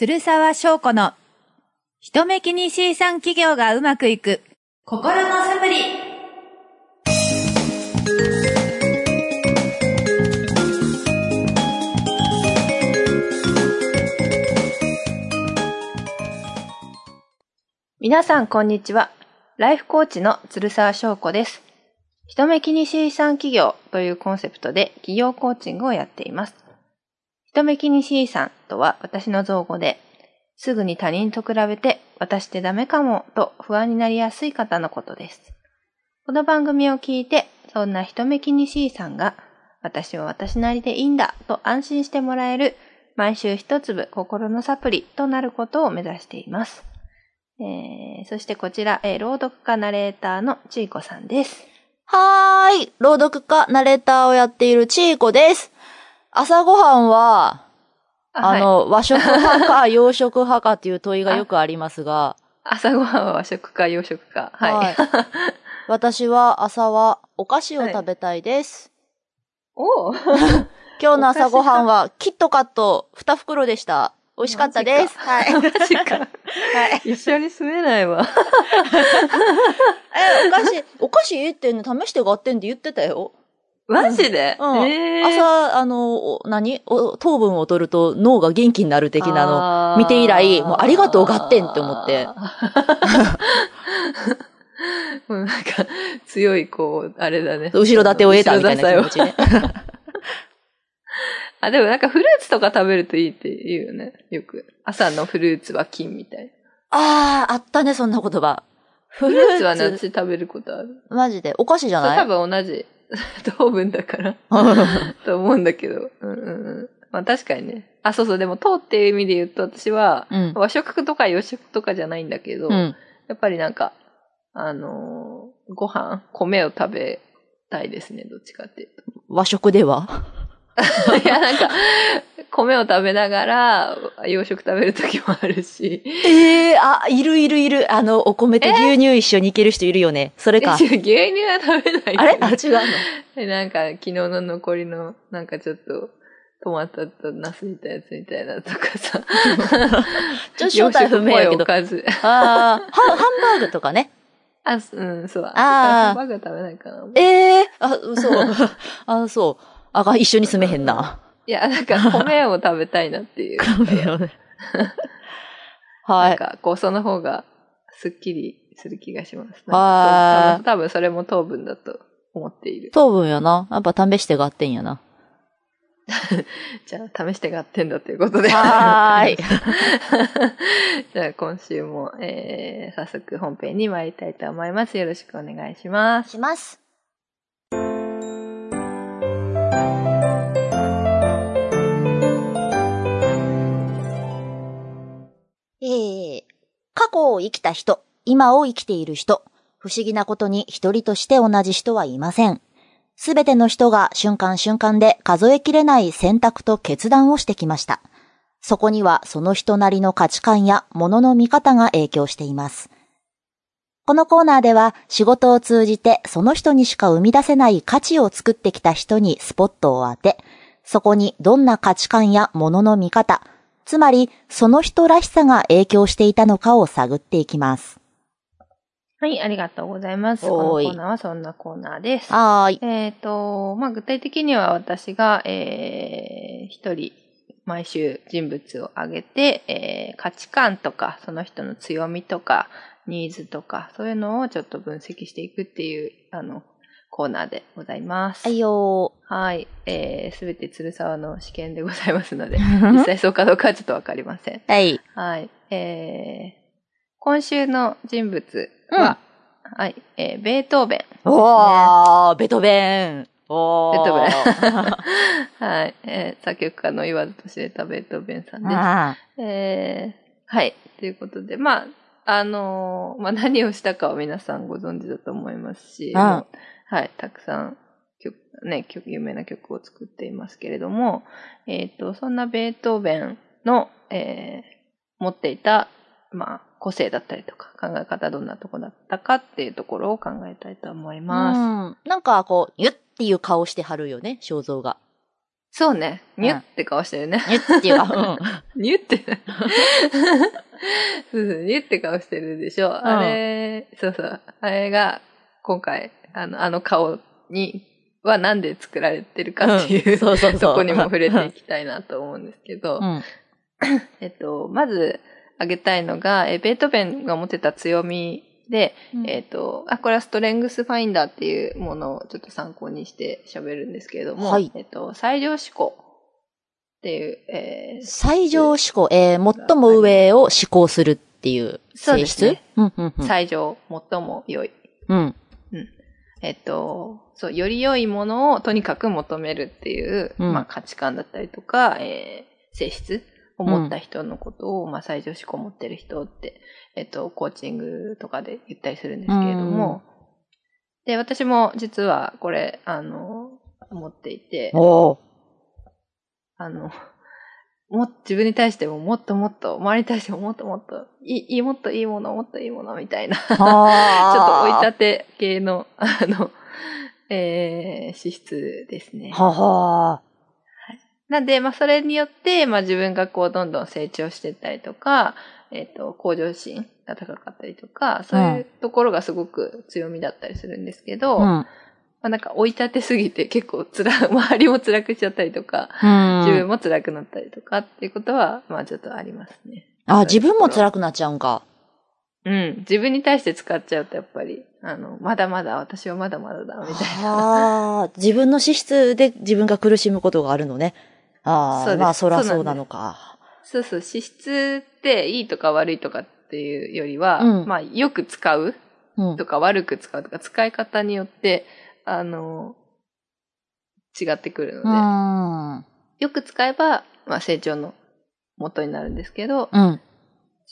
鶴沢翔子の人目気に C 産企業がうまくいく心のサプリ皆さんこんにちは。ライフコーチの鶴沢翔子です。人目気に C 産企業というコンセプトで企業コーチングをやっています。人目気に C さんとは私の造語で、すぐに他人と比べて私ってダメかもと不安になりやすい方のことです。この番組を聞いて、そんな人目気に C さんが、私は私なりでいいんだと安心してもらえる、毎週一粒心のサプリとなることを目指しています。えー、そしてこちら、えー朗読家ナレーターのちいこさんです。はーい。朗読家、ナレーターをやっているちーこです。朝ごはんは、あの、和食派か 洋食派かっていう問いがよくありますが、朝ごはんは和食か洋食か。はい。はい 私は朝はお菓子を食べたいです。おう 今日の朝ごはんはキットカット2袋でした。美味しかったです。はい。マジか。はい。一緒に住めないわ。え、お菓子、お菓子いいってね、試して買ってんって言ってたよ。マジで、うん。えー、朝、あの、お何？お糖分を取ると脳が元気になる的なの。見て以来もうありがとう合点って思って。もうなんか、強い、こう、あれだね。後ろ盾を得たみたいな気持後ちね。あ、でもなんかフルーツとか食べるといいって言うよね。よく。朝のフルーツは金みたいあー、あったね、そんな言葉。フルーツはね、私食べることある。マジで。お菓子じゃない？分同じ 糖分だから、と思うんだけど。うんうんうん。まあ確かにね。あ、そうそう、でも糖っていう意味で言うと私は、うん。和食とか洋食とかじゃないんだけど、うん。やっぱりなんか、あのーご飯、米を食べたいですね、どっちかっていう和食では？と。いや、なんか、米を食べながら、洋食食べる時もあるし。ええー、あ、いるいるいる。あの、お米と牛乳一緒にいける人いるよね。それか。え 牛乳は食べない。あれ？あ、違うの？えなんか、昨日の残りの、なんかちょっと、トマトとナスみたいなやつみたいなとかさ。ちょっと正体不明やけど。ああ、ハンバーグとかね。あ、うん、そう。あーハンバーグは食べないかな。ええー、あ、そう。あ、そう。あが、一緒に住めへんな。いや、なんか、米を食べたいなっていう。はい。なんか、こう、その方が、すっきりする気がします。は多分多分それも糖分だと思っている。糖分やな。やっぱ試してがってんやな。じゃあ、試してがってんだということで。はーい。じゃあ、今週も、えー、早速本編に参りたいと思います。よろしくお願いします。します。去を生きた人、今を生きている人、不思議なことに一人として同じ人はいません。すべての人が瞬間瞬間で数えきれない選択と決断をしてきました。そこにはその人なりの価値観や物の見方が影響しています。このコーナーでは仕事を通じてその人にしか生み出せない価値を作ってきた人にスポットを当て、そこにどんな価値観や物の見方、つまりその人らしさが影響していたのかを探っていきます。はい、ありがとうございます。このコおーナーはそんなコーナーです。はーい。えっ、と、まあ、具体的には私が、えー、一人、毎週人物を挙げて、えー、価値観とか、その人の強みとか、ニーズとか、そういうのをちょっと分析していくっていう、あの、コーナーでございます。はいよはい。えー、すべて鶴沢の試験でございますので、ー。実際そうかどうかはちょっとわかりません。はい。はい。えー、今週の人物は、はい、えー、ベートーベン。おー、ベトベン。おー。ベトベンはい。えー、作曲家の言わずと知れたベートーベンさんです。あえー、はい。ということで、まあ、あのーまあ、何をしたかは皆さんご存知だと思いますし、うんはい。たくさん曲、ね、曲、有名な曲を作っていますけれども、えっ、と、そんなベートーベンの、えー持っていた、まあ、個性だったりとか、考え方どんなとこだったかっていうところを考えたいと思います。うん。なんかこう、ゆっていう顔してはるよね、肖像が。そうね。うんニュって顔してるね。にゅっていうか、ニュって。そうそう、ニュって顔してるでしょ。あれ、そうそう。あれが、今回、あの、あの顔に、はなんで作られてるかっていう、うんそこにも触れていきたいなと思うんですけど、うん。うん。えっと、まず挙げたいのが、えベートーベンが持ってた強みで、えっと、あ、これはストレングスファインダーっていうものをちょっと参考にして喋るんですけれども、はいえっと、最上思考っていう、えー最上思考、えー、最も上を思考するっていうそう性質ですね。うん、うん、うん。最上、最も良い。うん。えっと、そう、より良いものをとにかく求めるっていう、うん。まあ価値観だったりとか、えー性質を持った人のことを、まあ最上思考を持ってる人って、えっと、コーチングとかで言ったりするんですけれども、で、私も実はこれ、あの、持っていて。あの、も、自分に対してももっともっと、周りに対してももっともっと、いい、いいもっといいもの、もっといいものみたいな、ちょっと追いは立て系の、あの、えー、資質ですね。ははなんで、まあ、それによって、まあ、自分がこう、どんどん成長していったりとか、えっ、と、向上心が高かったりとか、そういうところがすごく強みだったりするんですけど、うん。まあ、なんか追い立てすぎて結構つら、周りも辛くしちゃったりとか、うん。自分も辛くなったりとかっていうことは、まあ、ちょっとありますね。あ、自分も辛くなっちゃうんか。うん。自分に対して使っちゃうと、やっぱり、あの、まだまだ、私はまだまだだ、みたいな。ああ、自分の資質で自分が苦しむことがあるのね。ああ、まあそらそうなんですそうなのか。そうそう、資質っていいとか悪いとかっていうよりは、うんまあ、よく使ううんと。か悪く使うとか、使い方によって、あの、違ってくるので、うん。よく使えば、まあ、成長の元になるんですけど、ちょうん。っ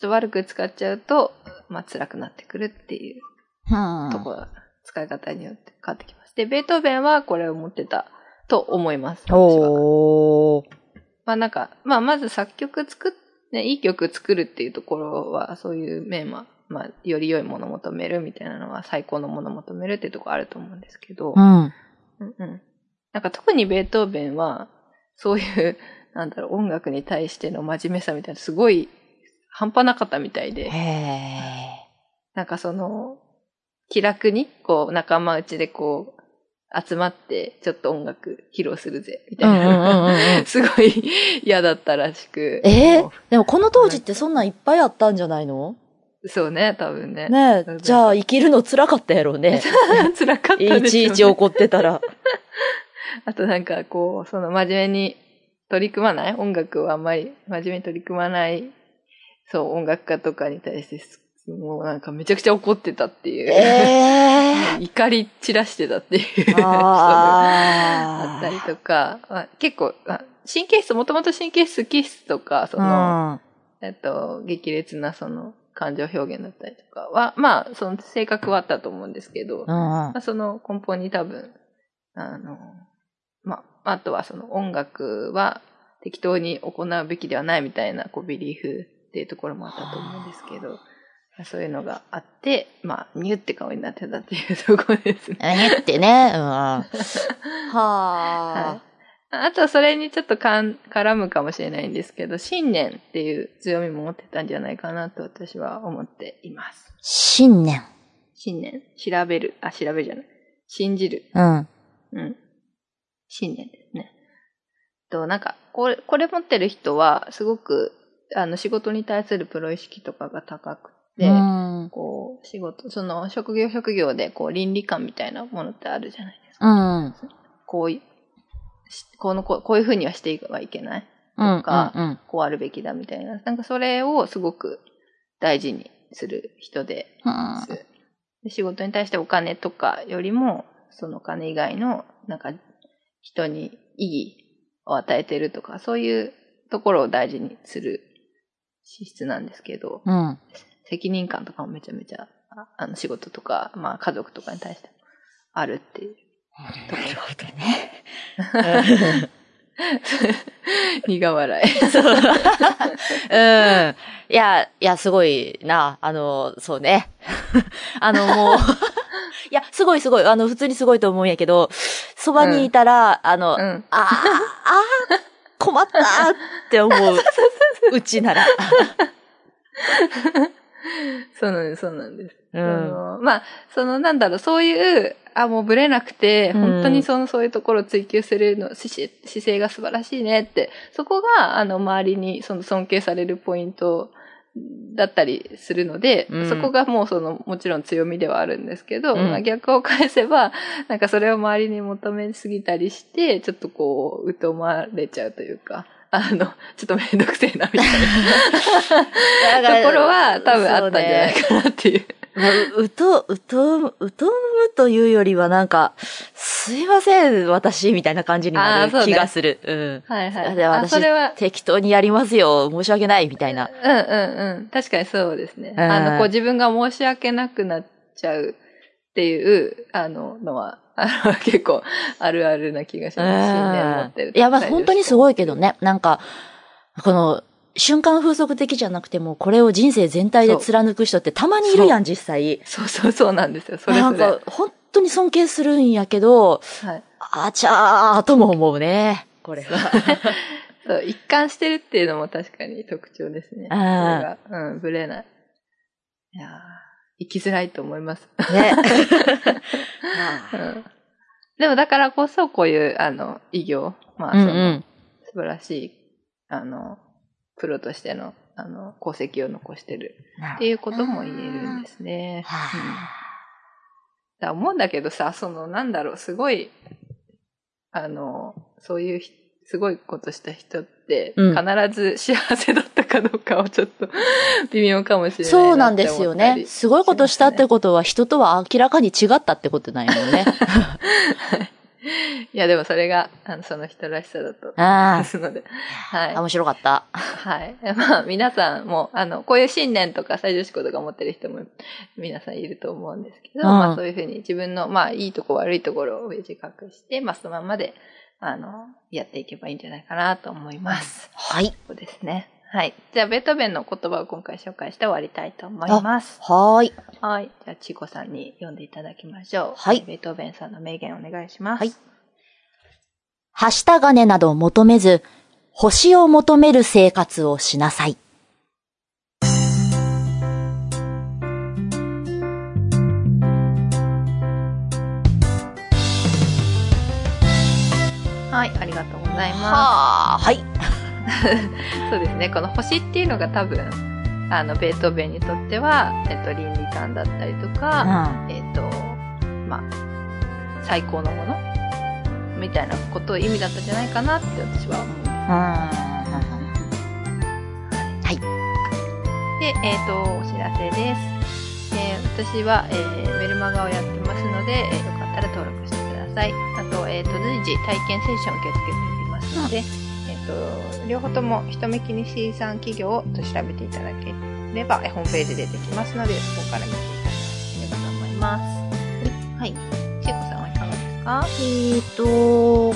と悪く使っちゃうと、まあ、辛くなってくるっていううん。ところが、使い方によって変わってきます。で、ベートーベンはこれを持ってたと思います。おー。まあなんか、まあまず作曲作っ、ね、いい曲作るっていうところは、そういう面は、まあ、より良いものを求めるみたいなのは、最高のものを求めるっていうところあると思うんですけど、うん。うんうん。なんか特にベートーベンは、そういう、なんだろう、音楽に対しての真面目さみたいな、すごい半端なかったみたいで、へなんかその、気楽に、こう、仲間内でこう、集まって、ちょっと音楽披露するぜ、みたいな。うんうんうんうん。すごい嫌だったらしく。えもー、でもこの当時ってそんなんいっぱいあったんじゃないの？うそうね、多分ね。ねえ、じゃあ生きるの辛かったやろうね。辛かったでねいちいち怒ってたら。あとなんかこう、その真面目に取り組まない？音楽をあんまり真面目に取り組まない、そう、音楽家とかに対してす、もうなんかめちゃくちゃ怒ってたっていう。ええ 怒り散らしてたっていう人ー。があったりあとか、まあ、結構、あ神経質、もともと神経質気質とか、その、あ。えっと、激烈なその感情表現だったりとかは、まあ、その性格はあったと思うんですけど、うん。まあ、その根本に多分、あの、まあ、あとはその音楽は適当に行うべきではないみたいな、こう、ビリーフっていうところもあったと思うんですけど、そういうのがあって、まあ、ニュって顔になってたっていうところですね。えーってね。うん。は はあ。あとはそれにちょっとかん絡むかもしれないんですけど、信念っていう強みも持ってたんじゃないかなと私は思っています。信念。信念？調べる？あ、調べるじゃない？信じる？うん。うん。信念ですね。と、なんか、これ、これ持ってる人は、すごく、あの、仕事に対するプロ意識とかが高くて、うん。こう、仕事、その、職業職業で、こう、倫理観みたいなものってあるじゃないですか。うん。こうこの、こうこういうふうにはしてはいけない。うん。かうん。こうあるべきだみたいな。なんかそれをすごく大事にする人でうん。す。で仕事に対してお金とかよりも、そのお金以外の、なんか、人に意義を与えてるとか、そういうところを大事にする資質なんですけど、うん。責任感とかもめちゃめちゃ、ああの仕事とか、まあ家族とかに対してあるっていう。なるほどね。苦笑い。そう。うん。いや、いや、すごいな。あの、そうね。あの、もう、いや、すごいすごい。あの、普通にすごいと思うんやけど、そばにいたら、あの、うん。あー、あー、困ったーって思う。うちなら。そうなんです、そうなんです。うん。まあ、そのなんだろう、そういう、あ、もうブレなくて、うん。本当にその、そういうところを追求するの、姿勢が素晴らしいねって、そこが、あの、周りにその尊敬されるポイントだったりするので、うん。そこがもうその、もちろん強みではあるんですけど、うん。まあ逆を返せば、なんかそれを周りに求めすぎたりして、ちょっとこう、疎まれちゃうというか、あの、ちょっとめんどくせえな、みたいな。ところは多分あったんじゃないかなっていう。まあう、うと、うと、うとむというよりはなんか、すいません、私、みたいな感じになる気がする。うん。はいはい。私それは、適当にやりますよ。申し訳ない、みたいな。うんうんうん。確かにそうですね。うんあの、こう自分が申し訳なくなっちゃうっていう、あの、のは、あの、結構あるあるな気がします。信念持ってる。いや、まあ本当にすい。ごいけどね。なんか、この、瞬間風速的じゃなくても、これを人生全体で貫く人ってたまにいるやん、実際。そうそうそうなんですよ。それなん。か、本当に尊敬するんやけど、はい。あちゃーとも思うね。これは。そう、一貫してるっていうのも確かに特徴ですね。それあが、うん、ぶれない。いやー生きづらいと思います。ね。うんでもだからこそこういう、あの、異業、まあ、うんそうの、ん。素晴らしい、あの、プロとしての、あの、功績を残してる。っていうことも言えるんですね。はうん。だ思うんだけどさ、その、なんだろう、すごい、あの、そういうひ、すごいことした人って、うん。必ず幸せだったかどうかをちょっと微妙かもしれないそうなんですよね。すごいことしたってことは人とは明らかに違ったってことなんやもんね。いや、でもそれが、あの、その人らしさだと。あですので。はいあ。。面白かった。はい。まあ、皆さんも、あの、こういう信念とか最女子校とか持ってる人も皆さんいると思うんですけど、うんまあそういうふうに自分の、まあいいとこ悪いところを自覚して、まあそのままで、あの、やっていけばいいんじゃないかなと思います。はい。そうですね。はい。じゃあ、ベートーベンの言葉を今回紹介して終わりたいと思います。はーい。はい。じゃあ、ちこさんに読んでいただきましょう。はいベートーベンさんの名言お願いします。はいはした金など求めず、星を求める生活をしなさい。はい。ありがとうございます。はあ。はい。そうですね。この星っていうのが多分、あの、ベートーベンにとっては、えっと、倫理観だったりとか、えっと、まあ、最高のもの？みたいなことを意味だったんじゃないかなって私は思うんです。で、えっ、と、お知らせです。えー私は、えーメルマガをやってますので、えーよかったら登録してください。あと、えっ、と、随時体験セッションを受け付けておりますので、えっ、と、両方とも、人目気に C 産企業と調べていただければ、えーホームページ出てきますので、そこから見ていただければと思います。はい。ちいこさんはいかがですか？えっと、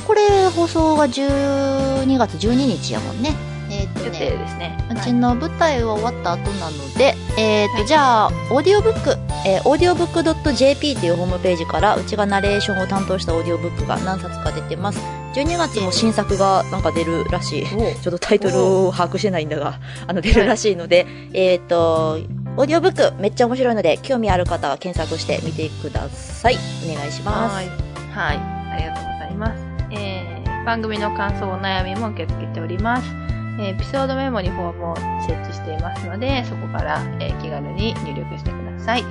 これ放送が12月12日やもんね。えっと予定ね、ですね。うはいちの舞台は終わった後なので、えっと、はいじゃあ、オーディオブック、えー、audiobook.jp というホームページから、うちがナレーションを担当したオーディオブックが何冊か出てます。12月も新作がなんか出るらしい。ちょっとタイトルを把握してないんだが、あの、出るらしいので、えっと、オーディオブックめっちゃ面白いので、興味ある方は検索してみてください。お願いします。はい。はい。ありがとうございます。えー、番組の感想、お悩みも受け付けております。えーエピソードメモにフォームを設置していますので、そこから、えー気軽に入力してください。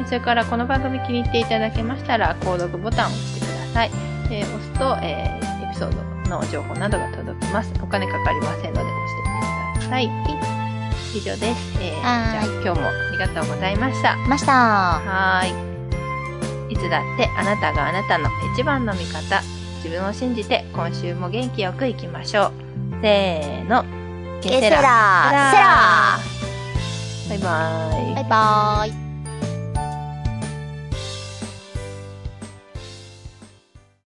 えそれから、この番組気に入っていただけましたら、購読ボタンを押してください。えー押すと、えーソードの情報などが届きます。お金かかりませんので、押してみてください。以上です。えーじゃあ、今日もありがとうございました。ました。はーい。いつだってあなたがあなたの一番の味方。自分を信じて今週も元気よくいきましょう。せーの。ケセラセラバイバーイ。バイバーイ。